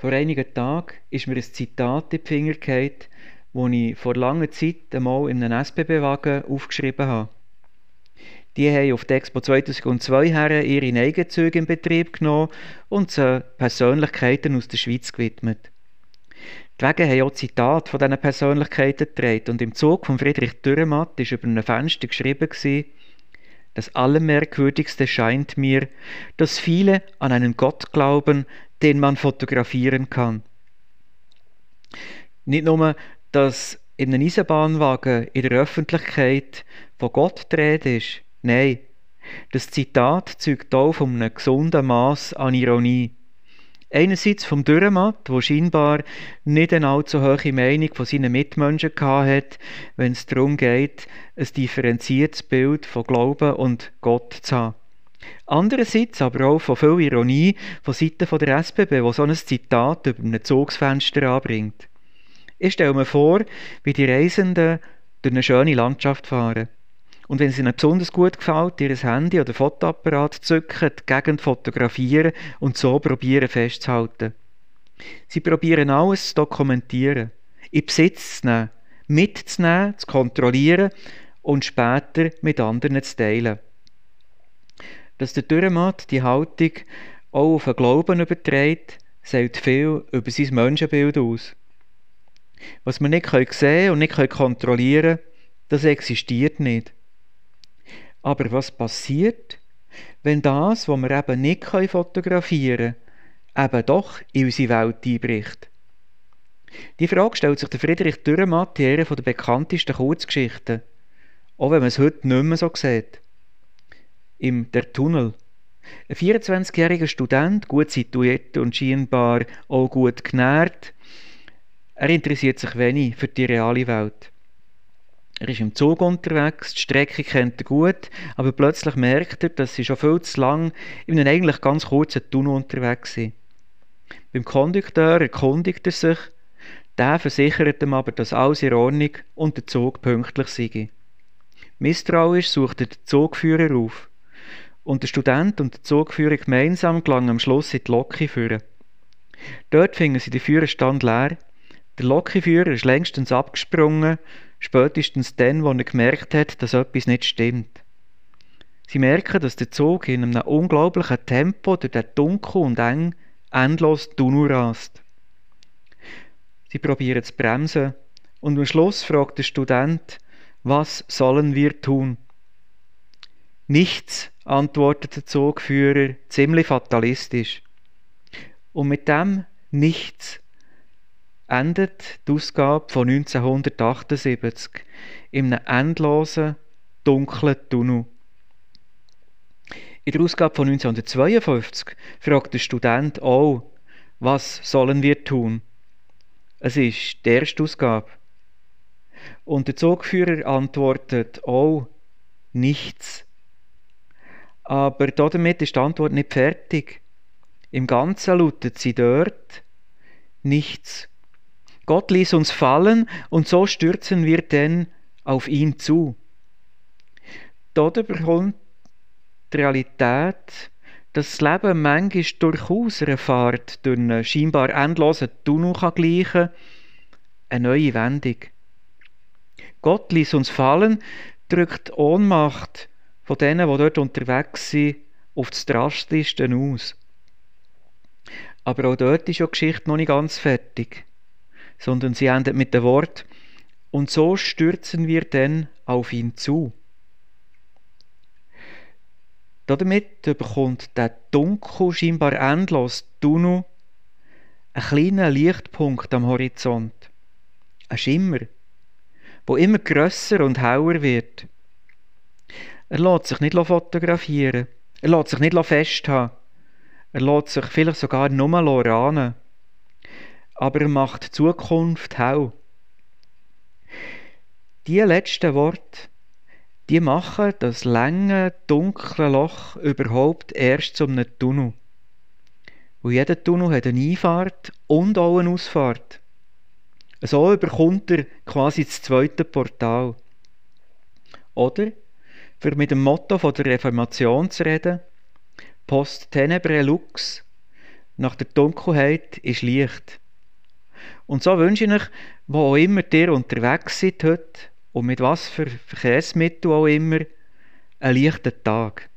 Vor einigen Tagen ist mir ein Zitat in die Finger gefallen, das ich vor langer Zeit einmal in einem SBB-Wagen aufgeschrieben habe. Die haben auf der Expo 2002 her ihre Eigenzüge in Betrieb genommen und sie Persönlichkeiten aus der Schweiz gewidmet. Die Wege haben auch Zitate von diesen Persönlichkeiten getragen und im Zug von Friedrich Dürrematt war über einem Fenster geschrieben, das Allermerkwürdigste scheint mir, dass viele an einen Gott glauben, den man fotografieren kann. Nicht nur, dass in einem Eisenbahnwagen in der Öffentlichkeit von Gott dreht ist, nein, das Zitat zeugt auch von einem gesunden Maß an Ironie. Einerseits vom Dürrematt, wo scheinbar nicht eine allzu hohe Meinung von seinen Mitmenschen hat, wenn es darum geht, ein differenziertes Bild von Glauben und Gott zu haben. Andererseits aber auch von viel Ironie von Seiten der SBB, wo so ein Zitat über ein Zugsfenster anbringt. Ich stelle mir vor, wie die Reisenden durch eine schöne Landschaft fahren. Und wenn es ihnen besonders gut gefällt, ihr Handy oder Fotoapparat zücken, die Gegend fotografieren und so probieren festzuhalten. Sie probieren alles zu dokumentieren, in Besitz zu nehmen, mitzunehmen, zu kontrollieren und später mit anderen zu teilen. Dass der Dürrematt die Haltung auch auf den Glauben überträgt, sagt viel über sein Menschenbild aus. Was wir nicht sehen und nicht kontrollieren können, das existiert nicht. Aber was passiert, wenn das, was wir eben nicht fotografieren können, eben doch in unsere Welt einbricht? Die Frage stellt sich der Friedrich Dürrematt in einer der bekanntesten Kurzgeschichten, auch wenn man es heute nicht mehr so sieht. Im Der Tunnel. Ein 24-jähriger Student, gut situiert und scheinbar auch gut genährt, er interessiert sich wenig für die reale Welt. Er ist im Zug unterwegs, die Strecke kennt er gut, aber plötzlich merkt er, dass sie schon viel zu lang in einem eigentlich ganz kurzen Tunnel unterwegs sind. Beim Kondukteur erkundigt er sich, der versichert ihm aber, dass alles in Ordnung und der Zug pünktlich sei. Misstrauisch sucht er den Zugführer auf. Und der Student und der Zugführer gemeinsam gelangen am Schluss in die Loki führen. Dort finden sie den Führerstand leer. Der Lokiführer ist längstens abgesprungen Spätestens dann, wo er gemerkt hat, dass etwas nicht stimmt. Sie merken, dass der Zug in einem unglaublichen Tempo durch den dunkel und eng endlos Tunnel rast. Sie probieren zu bremsen und am Schluss fragt der Student, was sollen wir tun? Nichts, antwortet der Zugführer ziemlich fatalistisch. Und mit dem Nichts endet die Ausgabe von 1978 in einem endlosen, dunklen Tunnel. In der Ausgabe von 1952 fragt der Student auch, was sollen wir tun? Es ist die erste Ausgabe. Und der Zugführer antwortet auch, nichts. Aber damit ist die Antwort nicht fertig. Im Ganzen lautet sie dort, nichts. Gott ließ uns fallen und so stürzen wir denn auf ihn zu. Dort bekommt die Realität, dass das Leben manchmal durchaus einer Fahrt durch einen scheinbar endlosen Tunnel kann eine neue Wendung. Gott ließ uns fallen, drückt Ohnmacht von denen, die dort unterwegs sind, auf das Drastischste aus. Aber auch dort ist die Geschichte noch nicht ganz fertig sondern sie endet mit dem Wort, und so stürzen wir denn auf ihn zu. Damit bekommt der dunkel, scheinbar endlos Tunnel einen kleinen Lichtpunkt am Horizont. Ein Schimmer, wo immer grösser und heller wird. Er lässt sich nicht fotografieren, er lässt sich nicht festhalten, er lässt sich vielleicht sogar nur rahnen aber er macht Zukunft hell. Die letzten Worte, die machen das lange, dunkle Loch überhaupt erst zu einem Tunnel. Und jeder Tunnel hat eine Einfahrt und auch eine Ausfahrt. So überkommt er quasi das zweite Portal. Oder, für mit dem Motto von der Reformation zu reden, Post tenebre lux, nach der Dunkelheit ist Licht. Und so wünsche ich euch, wo auch immer ihr unterwegs seid heute und mit was für Verkehrsmitteln auch immer, einen leichten Tag.